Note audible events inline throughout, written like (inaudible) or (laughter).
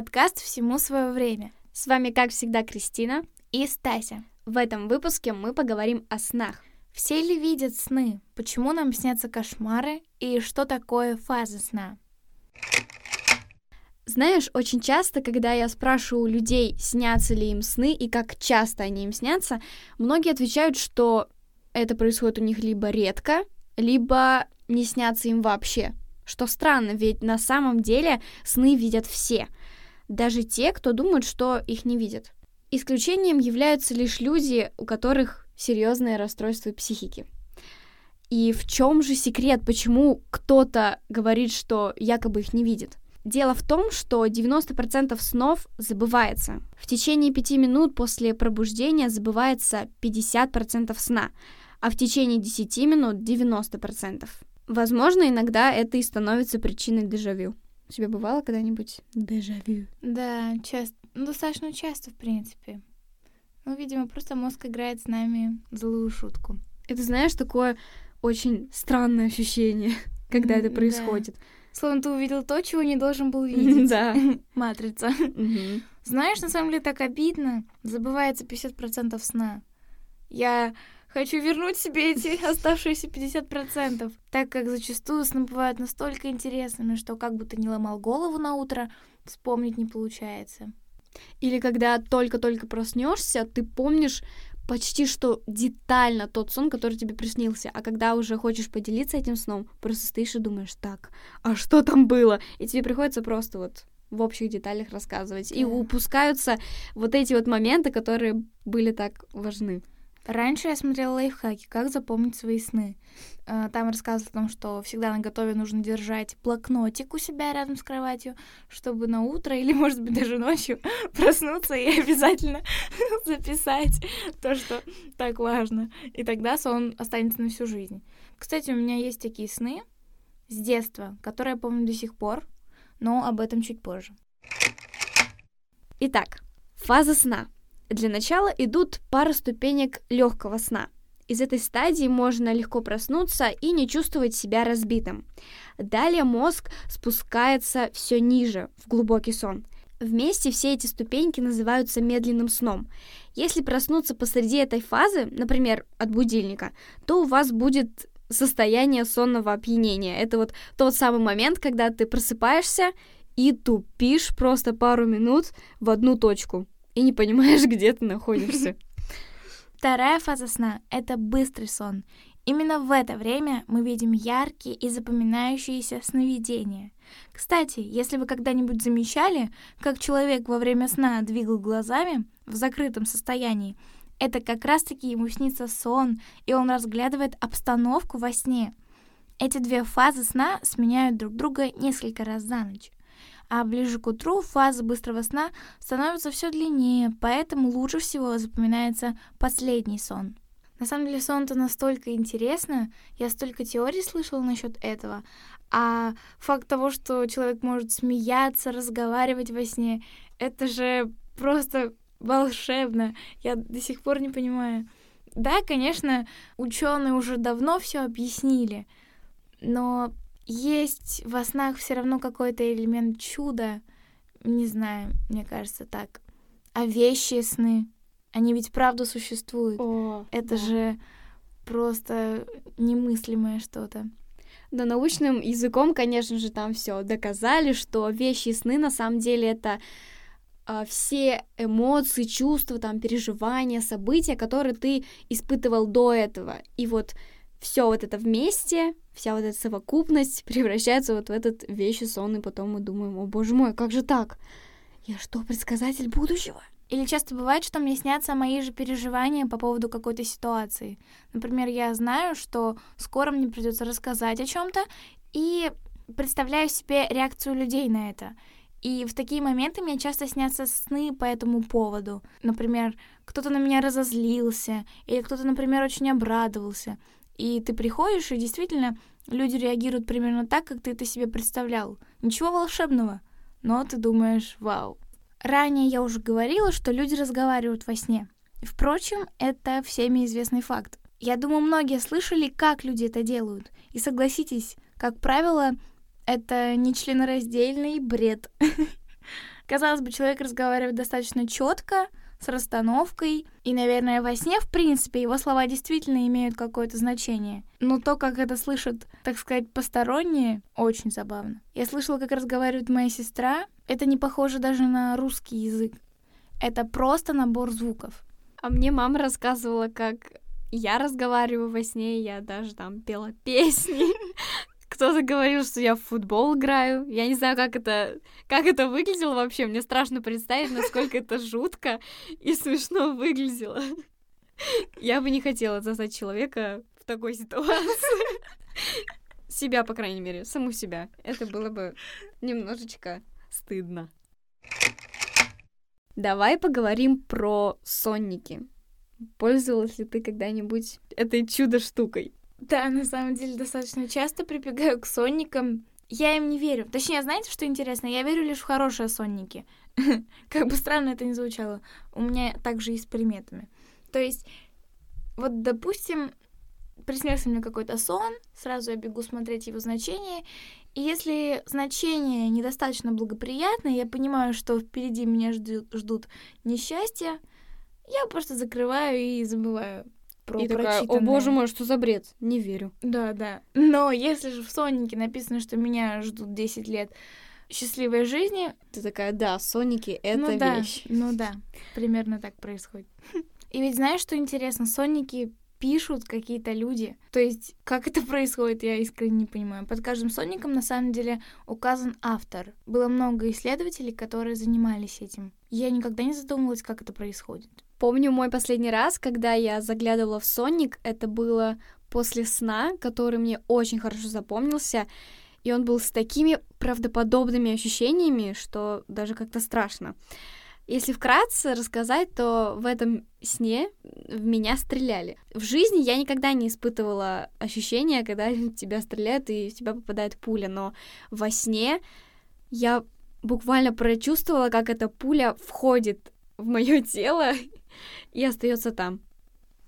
Подкаст «Всему свое время». С вами, как всегда, Кристина и Стася. В этом выпуске мы поговорим о снах. Все ли видят сны? Почему нам снятся кошмары? И что такое фаза сна? Знаешь, очень часто, когда я спрашиваю людей, снятся ли им сны и как часто они им снятся, многие отвечают, что это происходит у них либо редко, либо не снятся им вообще. Что странно, ведь на самом деле сны видят все, даже те, кто думает, что их не видят. Исключением являются лишь люди, у которых серьезное расстройство психики. И в чем же секрет, почему кто-то говорит, что якобы их не видит? Дело в том, что 90% снов забывается. В течение 5 минут после пробуждения забывается 50% сна, а в течение 10 минут 90%. Возможно, иногда это и становится причиной дежавю. У тебя бывало когда-нибудь дежавю? Да, часто. Ну, достаточно часто, в принципе. Ну, видимо, просто мозг играет с нами злую шутку. Это, знаешь, такое очень странное ощущение, (laughs) когда это происходит. Да. Словно ты увидел то, чего не должен был (laughs) видеть. Да. (laughs) Матрица. Знаешь, на самом деле так обидно. Забывается 50% сна. Я Хочу вернуть себе эти (laughs) оставшиеся 50%, так как зачастую сны бывают настолько интересными, что как бы ты ни ломал голову на утро, вспомнить не получается. Или когда только-только проснешься, ты помнишь почти что детально тот сон, который тебе приснился. А когда уже хочешь поделиться этим сном, просто стоишь и думаешь, так, а что там было? И тебе приходится просто вот в общих деталях рассказывать. И упускаются вот эти вот моменты, которые были так важны. Раньше я смотрела лайфхаки, как запомнить свои сны. Э, там рассказывали о том, что всегда на готове нужно держать блокнотик у себя рядом с кроватью, чтобы на утро или, может быть, даже ночью (laughs) проснуться и обязательно (laughs) записать то, что так важно. И тогда сон останется на всю жизнь. Кстати, у меня есть такие сны с детства, которые я помню до сих пор, но об этом чуть позже. Итак, фаза сна — для начала идут пара ступенек легкого сна. Из этой стадии можно легко проснуться и не чувствовать себя разбитым. Далее мозг спускается все ниже, в глубокий сон. Вместе все эти ступеньки называются медленным сном. Если проснуться посреди этой фазы, например, от будильника, то у вас будет состояние сонного опьянения. Это вот тот самый момент, когда ты просыпаешься и тупишь просто пару минут в одну точку и не понимаешь, (laughs) где ты находишься. (laughs) Вторая фаза сна — это быстрый сон. Именно в это время мы видим яркие и запоминающиеся сновидения. Кстати, если вы когда-нибудь замечали, как человек во время сна двигал глазами в закрытом состоянии, это как раз-таки ему снится сон, и он разглядывает обстановку во сне. Эти две фазы сна сменяют друг друга несколько раз за ночь а ближе к утру фаза быстрого сна становится все длиннее, поэтому лучше всего запоминается последний сон. На самом деле сон-то настолько интересно, я столько теорий слышала насчет этого, а факт того, что человек может смеяться, разговаривать во сне, это же просто волшебно. Я до сих пор не понимаю. Да, конечно, ученые уже давно все объяснили, но есть во снах все равно какой-то элемент чуда. Не знаю, мне кажется так. А вещи сны, они ведь правда существуют. О, Это да. же просто немыслимое что-то. Да, научным языком, конечно же, там все доказали, что вещи и сны на самом деле это а, все эмоции, чувства, там, переживания, события, которые ты испытывал до этого. И вот все вот это вместе, вся вот эта совокупность (laughs) превращается вот в этот вещий сон, и потом мы думаем, о боже мой, как же так? Я что, предсказатель будущего? Или часто бывает, что мне снятся мои же переживания по поводу какой-то ситуации. Например, я знаю, что скоро мне придется рассказать о чем-то, и представляю себе реакцию людей на это. И в такие моменты мне часто снятся сны по этому поводу. Например, кто-то на меня разозлился, или кто-то, например, очень обрадовался. И ты приходишь, и действительно люди реагируют примерно так, как ты это себе представлял. Ничего волшебного, но ты думаешь, вау. Ранее я уже говорила, что люди разговаривают во сне. Впрочем, это всеми известный факт. Я думаю, многие слышали, как люди это делают. И согласитесь, как правило, это не членораздельный бред. (laughs) Казалось бы, человек разговаривает достаточно четко, с расстановкой. И, наверное, во сне, в принципе, его слова действительно имеют какое-то значение. Но то, как это слышат, так сказать, посторонние, очень забавно. Я слышала, как разговаривает моя сестра. Это не похоже даже на русский язык. Это просто набор звуков. А мне мама рассказывала, как я разговариваю во сне, я даже там пела песни. (laughs) Кто-то говорил, что я в футбол играю. Я не знаю, как это, как это выглядело вообще. Мне страшно представить, насколько это жутко и смешно выглядело. Я бы не хотела застать человека в такой ситуации. Себя, по крайней мере, саму себя. Это было бы немножечко стыдно. Давай поговорим про сонники. Пользовалась ли ты когда-нибудь этой чудо-штукой? Да, на самом деле достаточно часто прибегаю к сонникам. Я им не верю. Точнее, знаете, что интересно? Я верю лишь в хорошие сонники. (laughs) как бы странно это ни звучало. У меня также и с приметами. То есть, вот, допустим, приснился мне какой-то сон, сразу я бегу смотреть его значение, и если значение недостаточно благоприятное, я понимаю, что впереди меня ждут, ждут несчастья, я просто закрываю и забываю про и такая, о боже мой, что за бред? Не верю. Да, да. Но если же в Сонике написано, что меня ждут 10 лет счастливой жизни... Ты такая, да, Соники — это ну, да, вещь. Ну да, примерно так происходит. (laughs) И ведь знаешь, что интересно? Соники пишут какие-то люди. То есть, как это происходит, я искренне не понимаю. Под каждым сонником, на самом деле, указан автор. Было много исследователей, которые занимались этим. Я никогда не задумывалась, как это происходит. Помню мой последний раз, когда я заглядывала в Соник, это было после сна, который мне очень хорошо запомнился, и он был с такими правдоподобными ощущениями, что даже как-то страшно. Если вкратце рассказать, то в этом сне в меня стреляли. В жизни я никогда не испытывала ощущения, когда (laughs) тебя стреляют и в тебя попадает пуля, но во сне я буквально прочувствовала, как эта пуля входит в мое (laughs) тело и остается там.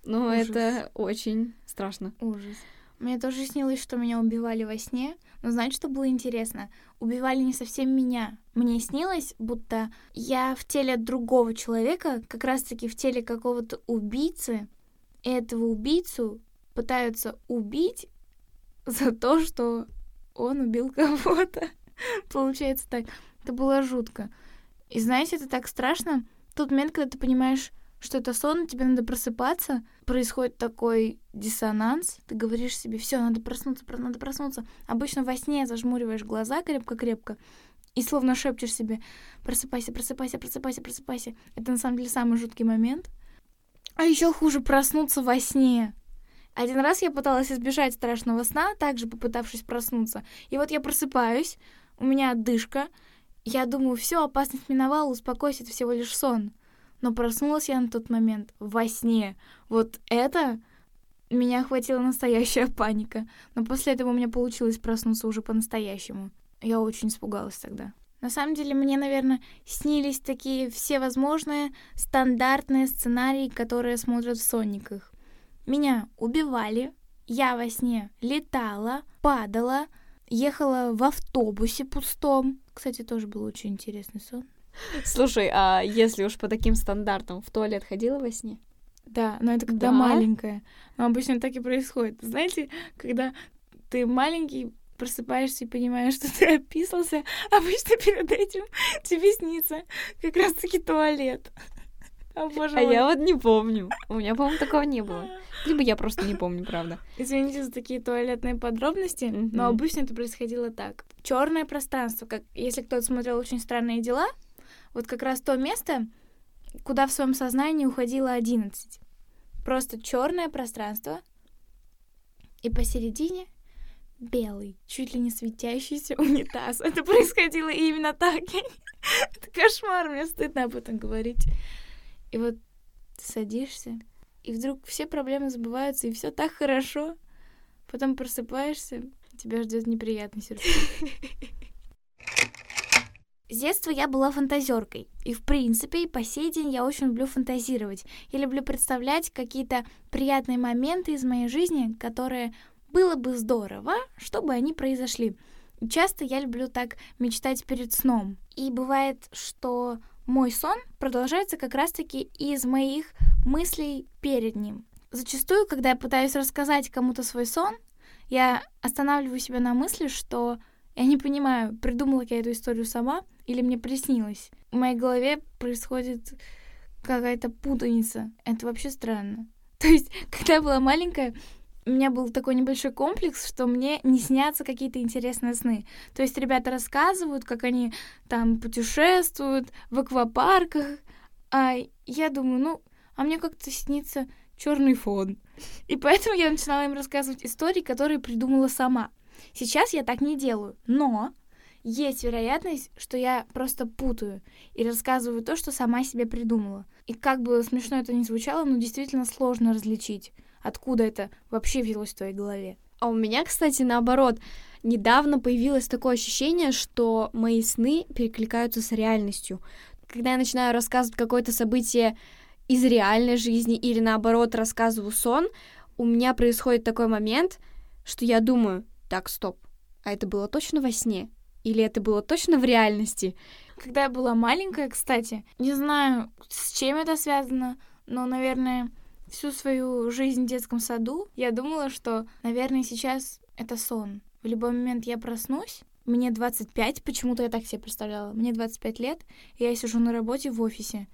Но Ужас. это очень страшно. Ужас. Мне тоже снилось, что меня убивали во сне. Но знаете, что было интересно? Убивали не совсем меня. Мне снилось, будто я в теле другого человека, как раз-таки в теле какого-то убийцы. И этого убийцу пытаются убить за то, что он убил (laughs) кого-то. Получается так. Это было жутко. И знаете, это так страшно. Тот момент, когда ты понимаешь, что это сон, тебе надо просыпаться, происходит такой диссонанс, ты говоришь себе, все, надо проснуться, надо проснуться. Обычно во сне зажмуриваешь глаза крепко-крепко и словно шепчешь себе, просыпайся, просыпайся, просыпайся, просыпайся. Это на самом деле самый жуткий момент. А еще хуже проснуться во сне. Один раз я пыталась избежать страшного сна, также попытавшись проснуться. И вот я просыпаюсь, у меня отдышка, я думаю, все, опасность миновала, успокойся, это всего лишь сон. Но проснулась я на тот момент во сне. Вот это меня охватила настоящая (laughs) паника. Но после этого у меня получилось проснуться уже по-настоящему. Я очень испугалась тогда. На самом деле, мне, наверное, снились такие всевозможные стандартные сценарии, которые смотрят в сонниках. Меня убивали, я во сне летала, падала, ехала в автобусе пустом. Кстати, тоже был очень интересный сон. (laughs) Слушай, а если уж по таким стандартам, в туалет ходила во сне? Да, но это когда да? маленькая. Но обычно так и происходит. Знаете, когда ты маленький, просыпаешься и понимаешь, (laughs) что ты описался, обычно перед этим тебе снится как раз-таки туалет. (laughs) О, боже а мой. я вот не помню. У меня, по-моему, такого не было. Либо я просто не помню, правда. Извините за такие туалетные подробности, mm-hmm. но обычно это происходило так. Черное пространство, как если кто-то смотрел очень странные дела, вот как раз то место, куда в своем сознании уходило 11. Просто черное пространство, и посередине белый, чуть ли не светящийся (laughs) унитаз. Это происходило именно так. (laughs) Это кошмар, мне стыдно об этом говорить. И вот садишься, и вдруг все проблемы забываются, и все так хорошо. Потом просыпаешься, тебя ждет неприятный сюрприз. (laughs) С детства я была фантазеркой. И, в принципе, и по сей день я очень люблю фантазировать. Я люблю представлять какие-то приятные моменты из моей жизни, которые было бы здорово, чтобы они произошли. Часто я люблю так мечтать перед сном. И бывает, что мой сон продолжается как раз-таки из моих мыслей перед ним. Зачастую, когда я пытаюсь рассказать кому-то свой сон, я останавливаю себя на мысли, что я не понимаю, придумала я эту историю сама или мне приснилось. В моей голове происходит какая-то путаница. Это вообще странно. (laughs) То есть, когда я была маленькая, у меня был такой небольшой комплекс, что мне не снятся какие-то интересные сны. То есть ребята рассказывают, как они там путешествуют в аквапарках, а я думаю, ну, а мне как-то снится черный фон. И поэтому я начинала им рассказывать истории, которые придумала сама. Сейчас я так не делаю, но есть вероятность, что я просто путаю и рассказываю то, что сама себе придумала. И как бы смешно это ни звучало, но действительно сложно различить, откуда это вообще взялось в твоей голове. А у меня, кстати, наоборот, недавно появилось такое ощущение, что мои сны перекликаются с реальностью. Когда я начинаю рассказывать какое-то событие из реальной жизни или наоборот рассказываю сон, у меня происходит такой момент, что я думаю, так, стоп, а это было точно во сне? Или это было точно в реальности? Когда я была маленькая, кстати, не знаю, с чем это связано, но, наверное, всю свою жизнь в детском саду я думала, что, наверное, сейчас это сон. В любой момент я проснусь, мне 25, почему-то я так себе представляла, мне 25 лет, и я сижу на работе в офисе.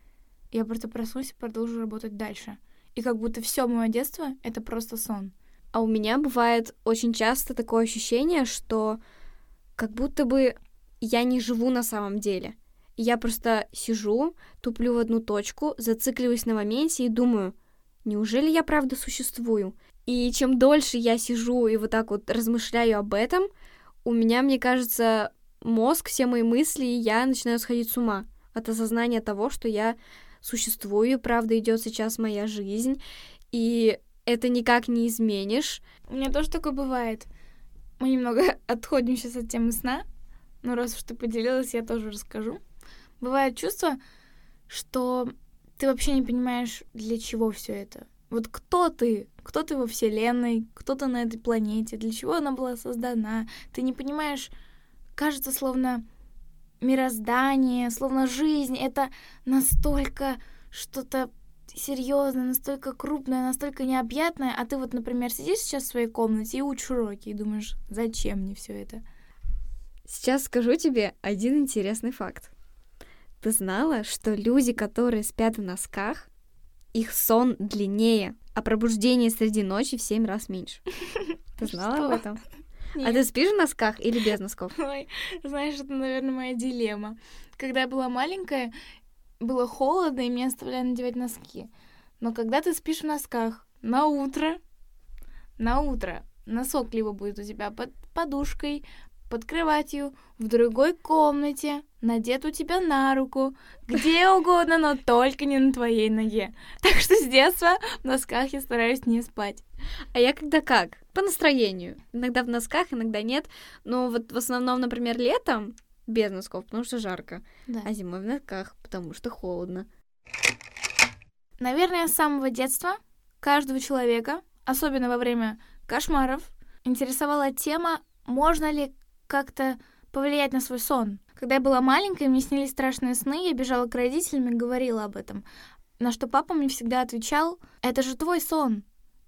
Я просто проснусь и продолжу работать дальше. И как будто все мое детство — это просто сон. А у меня бывает очень часто такое ощущение, что как будто бы я не живу на самом деле. Я просто сижу, туплю в одну точку, зацикливаюсь на моменте и думаю, неужели я правда существую? И чем дольше я сижу и вот так вот размышляю об этом, у меня, мне кажется, мозг, все мои мысли, и я начинаю сходить с ума от осознания того, что я существую, правда идет сейчас моя жизнь, и это никак не изменишь. У меня тоже такое бывает мы немного (laughs) отходим сейчас от темы сна, но раз уж ты поделилась, я тоже расскажу. Бывает чувство, что ты вообще не понимаешь, для чего все это. Вот кто ты? Кто ты во Вселенной? Кто ты на этой планете? Для чего она была создана? Ты не понимаешь, кажется, словно мироздание, словно жизнь — это настолько что-то серьезная, настолько крупная, настолько необъятная, а ты вот, например, сидишь сейчас в своей комнате и учишь уроки, и думаешь, зачем мне все это? Сейчас скажу тебе один интересный факт. Ты знала, что люди, которые спят в носках, их сон длиннее, а пробуждение среди ночи в семь раз меньше. (laughs) Ты знала об этом? Нет. А ты спишь в носках или без носков? Ой, знаешь, это, наверное, моя дилемма. Когда я была маленькая, было холодно, и меня оставляли надевать носки. Но когда ты спишь в носках на утро, на утро носок либо будет у тебя под подушкой, под кроватью, в другой комнате, надет у тебя на руку, где угодно, но только не на твоей ноге. Так что с детства в носках я стараюсь не спать. А я когда как? По настроению. Иногда в носках, иногда нет. Но вот в основном, например, летом без носков, потому что жарко. Да. А зимой в носках, потому что холодно. Наверное, с самого детства каждого человека, особенно во время кошмаров, интересовала тема, можно ли как-то повлиять на свой сон. Когда я была маленькой, мне снились страшные сны, я бежала к родителям и говорила об этом. На что папа мне всегда отвечал, это же твой сон,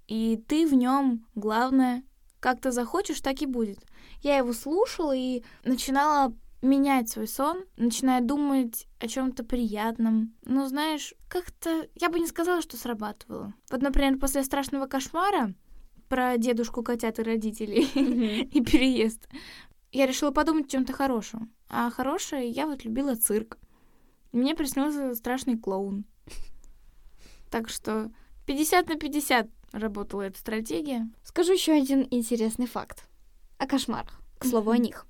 и ты в нем, главное, как ты захочешь, так и будет. Я его слушала и начинала менять свой сон, начиная думать о чем-то приятном. Ну, знаешь, как-то я бы не сказала, что срабатывало. Вот, например, после страшного кошмара про дедушку, котят и родителей (laughs) и переезд, я решила подумать о чем-то хорошем. А хорошее я вот любила цирк. Мне приснился страшный клоун. Так что 50 на 50 работала эта стратегия. Скажу еще один интересный факт о кошмарах. К слову о них.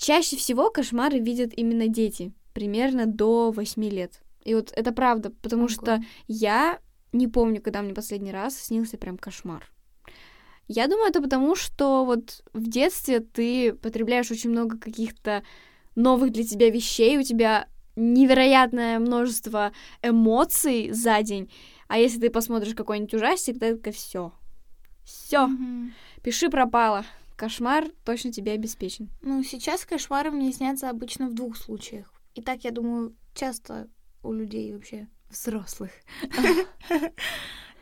Чаще всего кошмары видят именно дети, примерно до 8 лет. И вот это правда, потому Ого. что я не помню, когда мне последний раз снился прям кошмар. Я думаю, это потому, что вот в детстве ты потребляешь очень много каких-то новых для тебя вещей, у тебя невероятное множество эмоций за день. А если ты посмотришь какой-нибудь ужастик, то это все. Все. Mm-hmm. Пиши пропало кошмар точно тебе обеспечен. Ну, сейчас кошмары мне снятся обычно в двух случаях. И так, я думаю, часто у людей вообще взрослых.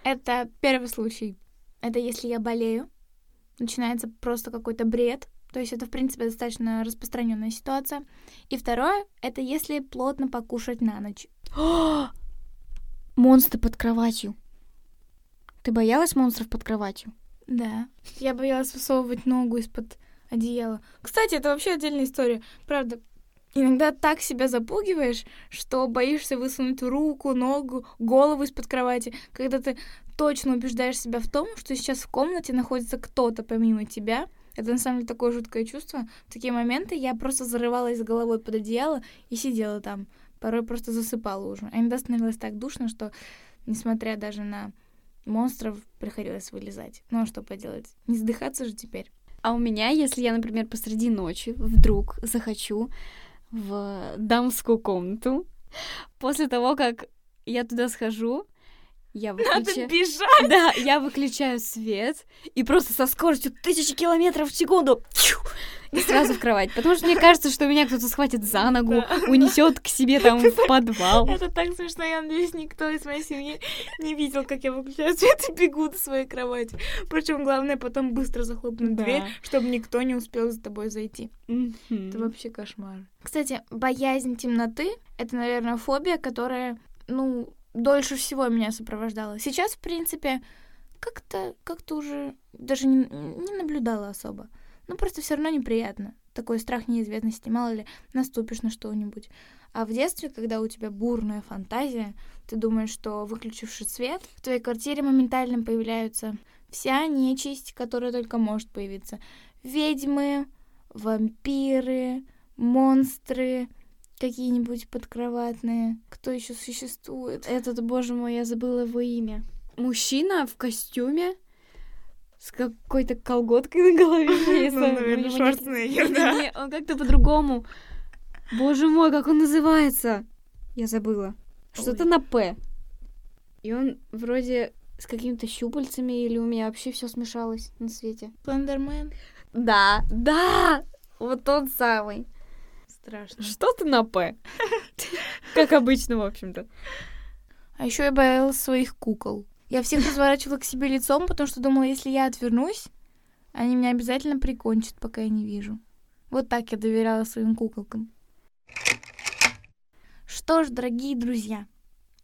Это первый случай. Это если я болею, начинается просто какой-то бред. То есть это, в принципе, достаточно распространенная ситуация. И второе, это если плотно покушать на ночь. (gasps) Монстры под кроватью. Ты боялась монстров под кроватью? Да. Я боялась высовывать ногу из-под одеяла. Кстати, это вообще отдельная история. Правда, иногда так себя запугиваешь, что боишься высунуть руку, ногу, голову из-под кровати, когда ты точно убеждаешь себя в том, что сейчас в комнате находится кто-то помимо тебя. Это на самом деле такое жуткое чувство. В такие моменты я просто зарывалась головой под одеяло и сидела там. Порой просто засыпала уже. А иногда становилось так душно, что, несмотря даже на монстров, приходилось вылезать. Ну а что поделать? Не сдыхаться же теперь. А у меня, если я, например, посреди ночи вдруг захочу в дамскую комнату, после того, как я туда схожу, я выключаю... Надо бежать! Да, я выключаю свет и просто со скоростью тысячи километров в секунду и сразу в кровать. Потому что мне кажется, что меня кто-то схватит за ногу, унесет к себе там в подвал. Это так смешно. Я надеюсь, никто из моей семьи не видел, как я выключаю свет и бегу до своей кровати. Причем главное потом быстро захлопнуть да. дверь, чтобы никто не успел за тобой зайти. Mm-hmm. Это вообще кошмар. Кстати, боязнь темноты — это, наверное, фобия, которая, ну, дольше всего меня сопровождала. Сейчас, в принципе, как-то как-то уже даже не, не наблюдала особо. Ну, просто все равно неприятно. Такой страх неизвестности. Мало ли, наступишь на что-нибудь. А в детстве, когда у тебя бурная фантазия, ты думаешь, что выключивши свет, в твоей квартире моментально появляются вся нечисть, которая только может появиться. Ведьмы, вампиры, монстры, какие-нибудь подкроватные. Кто еще существует? Этот, боже мой, я забыла его имя. Мужчина в костюме с какой-то колготкой на голове. (laughs) Ну, наверное, Шварценеггер, да. он как-то по-другому. Боже мой, как он называется? Я забыла. Что-то на П. И он вроде с какими-то щупальцами, или у меня вообще все смешалось на свете. Слендермен? Да, да! Вот тот самый. Страшно. Что-то на П. (laughs) Как обычно, в общем-то. А еще я боялась своих кукол. Я всех разворачивала к себе лицом, потому что думала, если я отвернусь, они меня обязательно прикончат, пока я не вижу. Вот так я доверяла своим куколкам. Что ж, дорогие друзья,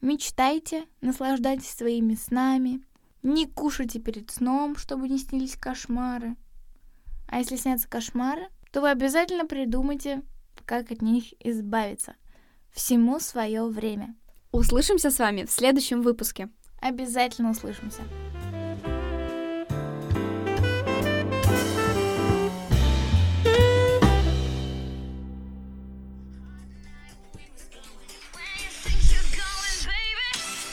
мечтайте, наслаждайтесь своими снами, не кушайте перед сном, чтобы не снились кошмары. А если снятся кошмары, то вы обязательно придумайте, как от них избавиться. Всему свое время. Услышимся с вами в следующем выпуске. Обязательно услышимся.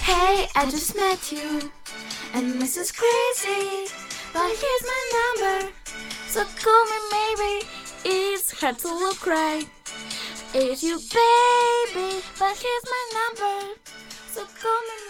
Hey, I just met you, and this is crazy, but here's my number, so call me maybe. It's hard to look right. It's you, baby, but here's my number, so call me maybe.